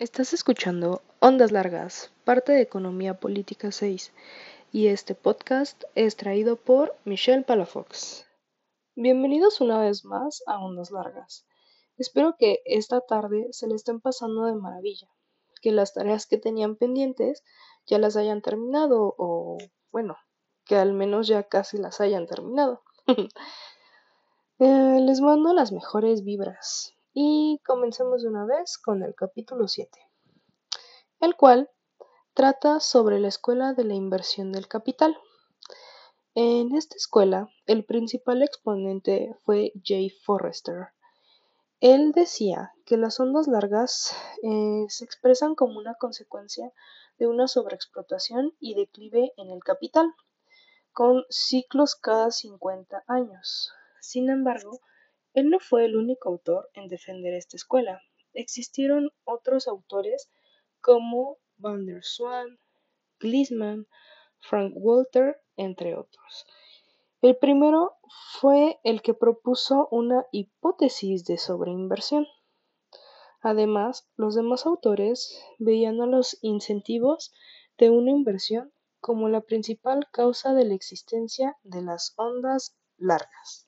Estás escuchando Ondas Largas, parte de Economía Política 6, y este podcast es traído por Michelle Palafox. Bienvenidos una vez más a Ondas Largas. Espero que esta tarde se le estén pasando de maravilla, que las tareas que tenían pendientes ya las hayan terminado o, bueno, que al menos ya casi las hayan terminado. Eh, les mando las mejores vibras y comencemos de una vez con el capítulo 7, el cual trata sobre la escuela de la inversión del capital. En esta escuela, el principal exponente fue Jay Forrester. Él decía que las ondas largas eh, se expresan como una consecuencia de una sobreexplotación y declive en el capital, con ciclos cada 50 años. Sin embargo, él no fue el único autor en defender esta escuela. Existieron otros autores como Van der Swan, Glisman, Frank Walter, entre otros. El primero fue el que propuso una hipótesis de sobreinversión. Además, los demás autores veían a los incentivos de una inversión como la principal causa de la existencia de las ondas largas.